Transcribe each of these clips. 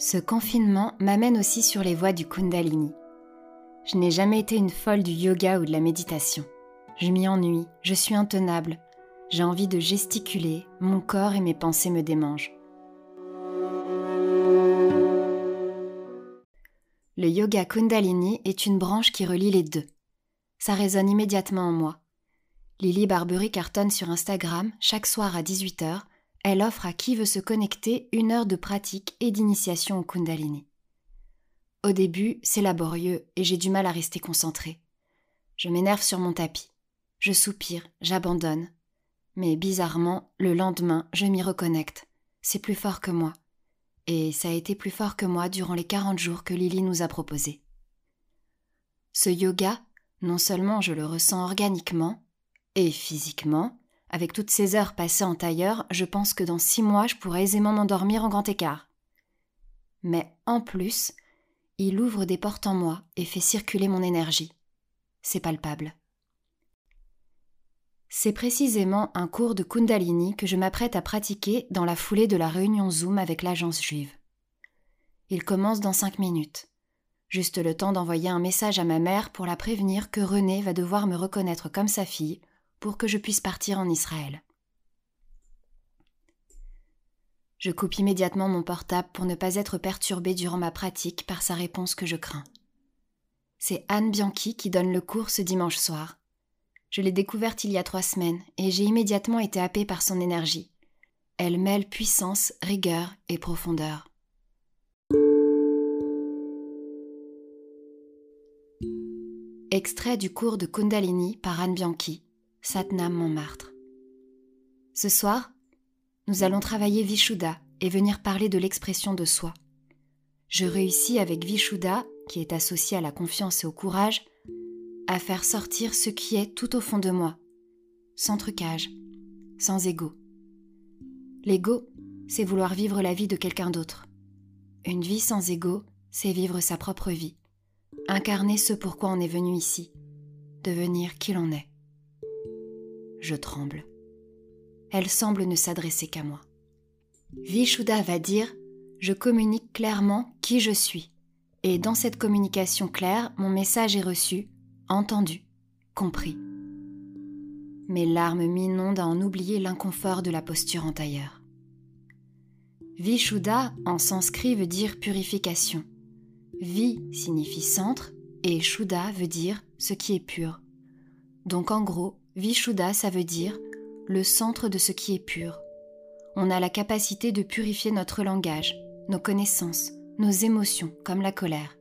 Ce confinement m'amène aussi sur les voies du Kundalini. Je n'ai jamais été une folle du yoga ou de la méditation. Je m'y ennuie, je suis intenable, j'ai envie de gesticuler, mon corps et mes pensées me démangent. Le yoga Kundalini est une branche qui relie les deux. Ça résonne immédiatement en moi. Lily Barbery cartonne sur Instagram chaque soir à 18h elle offre à qui veut se connecter une heure de pratique et d'initiation au Kundalini. Au début, c'est laborieux et j'ai du mal à rester concentrée. Je m'énerve sur mon tapis. Je soupire, j'abandonne. Mais bizarrement, le lendemain, je m'y reconnecte. C'est plus fort que moi. Et ça a été plus fort que moi durant les 40 jours que Lily nous a proposés. Ce yoga, non seulement je le ressens organiquement et physiquement, avec toutes ces heures passées en tailleur, je pense que dans six mois, je pourrais aisément m'endormir en grand écart. Mais en plus, il ouvre des portes en moi et fait circuler mon énergie. C'est palpable. C'est précisément un cours de Kundalini que je m'apprête à pratiquer dans la foulée de la réunion Zoom avec l'agence juive. Il commence dans cinq minutes. Juste le temps d'envoyer un message à ma mère pour la prévenir que René va devoir me reconnaître comme sa fille pour que je puisse partir en Israël. Je coupe immédiatement mon portable pour ne pas être perturbée durant ma pratique par sa réponse que je crains. C'est Anne Bianchi qui donne le cours ce dimanche soir. Je l'ai découverte il y a trois semaines et j'ai immédiatement été happée par son énergie. Elle mêle puissance, rigueur et profondeur. Extrait du cours de Kundalini par Anne Bianchi, Satnam Montmartre. Ce soir, nous allons travailler Vishuddha et venir parler de l'expression de soi. Je réussis avec Vishuddha, qui est associé à la confiance et au courage, à faire sortir ce qui est tout au fond de moi, sans trucage, sans ego. L'ego, c'est vouloir vivre la vie de quelqu'un d'autre. Une vie sans ego, c'est vivre sa propre vie, incarner ce pourquoi on est venu ici, devenir qui l'on est je tremble. Elle semble ne s'adresser qu'à moi. Vishuddha va dire Je communique clairement qui je suis. Et dans cette communication claire, mon message est reçu, entendu, compris. Mes larmes m'inondent à en oublier l'inconfort de la posture en tailleur. Vishuddha en sanskrit veut dire purification. Vi signifie centre et Shuddha veut dire ce qui est pur. Donc en gros, Vishuddha, ça veut dire le centre de ce qui est pur. On a la capacité de purifier notre langage, nos connaissances, nos émotions, comme la colère.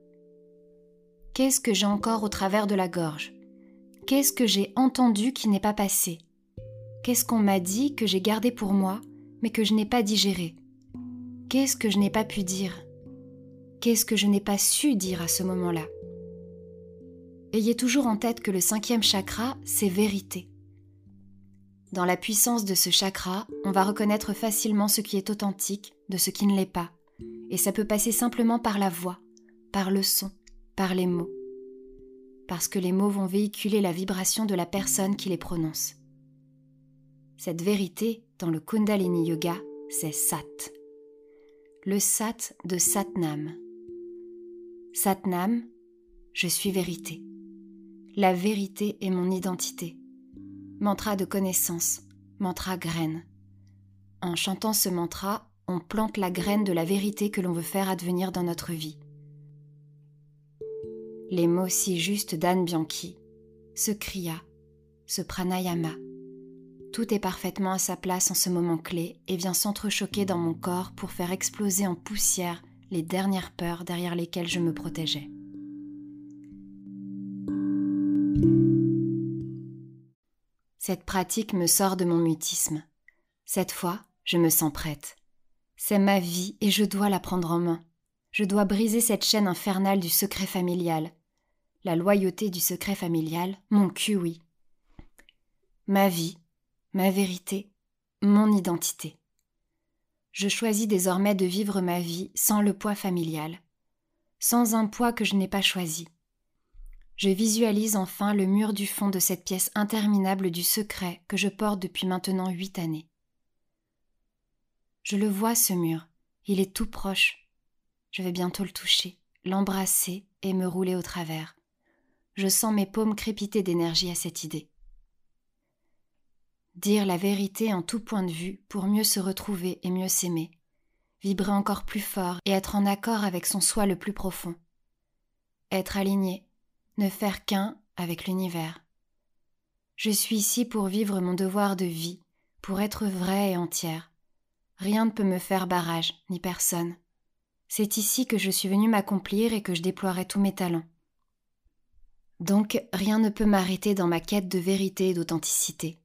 Qu'est-ce que j'ai encore au travers de la gorge? Qu'est-ce que j'ai entendu qui n'est pas passé? Qu'est-ce qu'on m'a dit que j'ai gardé pour moi, mais que je n'ai pas digéré? Qu'est-ce que je n'ai pas pu dire? Qu'est-ce que je n'ai pas su dire à ce moment-là? Ayez toujours en tête que le cinquième chakra, c'est vérité. Dans la puissance de ce chakra, on va reconnaître facilement ce qui est authentique de ce qui ne l'est pas, et ça peut passer simplement par la voix, par le son, par les mots. Parce que les mots vont véhiculer la vibration de la personne qui les prononce. Cette vérité, dans le Kundalini Yoga, c'est Sat. Le Sat de Satnam. Satnam, je suis vérité. La vérité est mon identité. Mantra de connaissance, mantra graine. En chantant ce mantra, on plante la graine de la vérité que l'on veut faire advenir dans notre vie. Les mots si justes d'Anne Bianchi, ce kriya, ce pranayama, tout est parfaitement à sa place en ce moment clé et vient s'entrechoquer dans mon corps pour faire exploser en poussière les dernières peurs derrière lesquelles je me protégeais. Cette pratique me sort de mon mutisme. Cette fois, je me sens prête. C'est ma vie et je dois la prendre en main. Je dois briser cette chaîne infernale du secret familial. La loyauté du secret familial, mon cul, oui. Ma vie, ma vérité, mon identité. Je choisis désormais de vivre ma vie sans le poids familial, sans un poids que je n'ai pas choisi je visualise enfin le mur du fond de cette pièce interminable du secret que je porte depuis maintenant huit années. Je le vois, ce mur, il est tout proche. Je vais bientôt le toucher, l'embrasser et me rouler au travers. Je sens mes paumes crépiter d'énergie à cette idée. Dire la vérité en tout point de vue pour mieux se retrouver et mieux s'aimer. Vibrer encore plus fort et être en accord avec son soi le plus profond. Être aligné, ne faire qu'un avec l'univers. Je suis ici pour vivre mon devoir de vie, pour être vraie et entière. Rien ne peut me faire barrage, ni personne. C'est ici que je suis venue m'accomplir et que je déploierai tous mes talents. Donc rien ne peut m'arrêter dans ma quête de vérité et d'authenticité.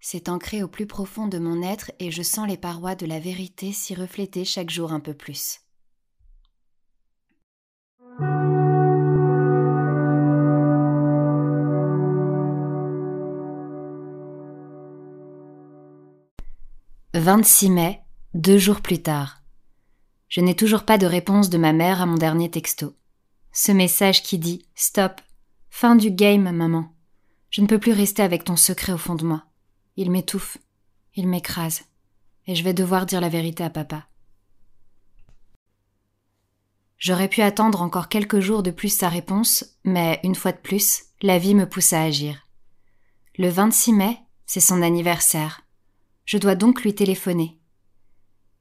C'est ancré au plus profond de mon être et je sens les parois de la vérité s'y refléter chaque jour un peu plus. « 26 mai, deux jours plus tard. Je n'ai toujours pas de réponse de ma mère à mon dernier texto. Ce message qui dit Stop, fin du game, maman. Je ne peux plus rester avec ton secret au fond de moi. Il m'étouffe, il m'écrase, et je vais devoir dire la vérité à papa. J'aurais pu attendre encore quelques jours de plus sa réponse, mais une fois de plus, la vie me pousse à agir. Le 26 mai, c'est son anniversaire. Je dois donc lui téléphoner.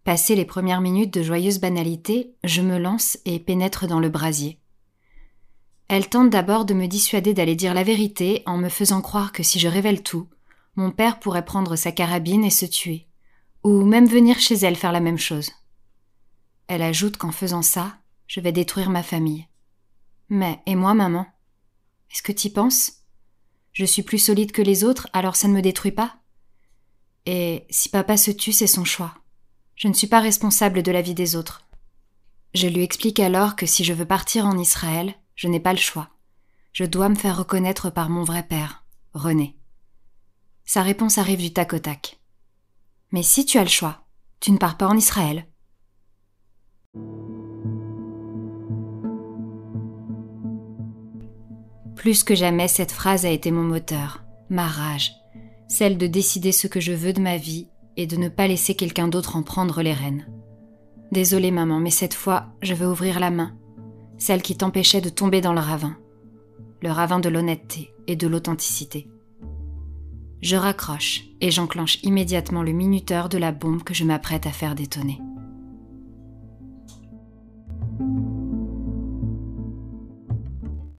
Passé les premières minutes de joyeuse banalité, je me lance et pénètre dans le brasier. Elle tente d'abord de me dissuader d'aller dire la vérité en me faisant croire que si je révèle tout, mon père pourrait prendre sa carabine et se tuer, ou même venir chez elle faire la même chose. Elle ajoute qu'en faisant ça, je vais détruire ma famille. Mais, et moi, maman? Est-ce que t'y penses? Je suis plus solide que les autres, alors ça ne me détruit pas Et si papa se tue, c'est son choix. Je ne suis pas responsable de la vie des autres. Je lui explique alors que si je veux partir en Israël, je n'ai pas le choix. Je dois me faire reconnaître par mon vrai père, René. Sa réponse arrive du tac au tac. Mais si tu as le choix, tu ne pars pas en Israël. Plus que jamais, cette phrase a été mon moteur, ma rage, celle de décider ce que je veux de ma vie et de ne pas laisser quelqu'un d'autre en prendre les rênes. Désolée maman, mais cette fois, je veux ouvrir la main, celle qui t'empêchait de tomber dans le ravin, le ravin de l'honnêteté et de l'authenticité. Je raccroche et j'enclenche immédiatement le minuteur de la bombe que je m'apprête à faire détonner.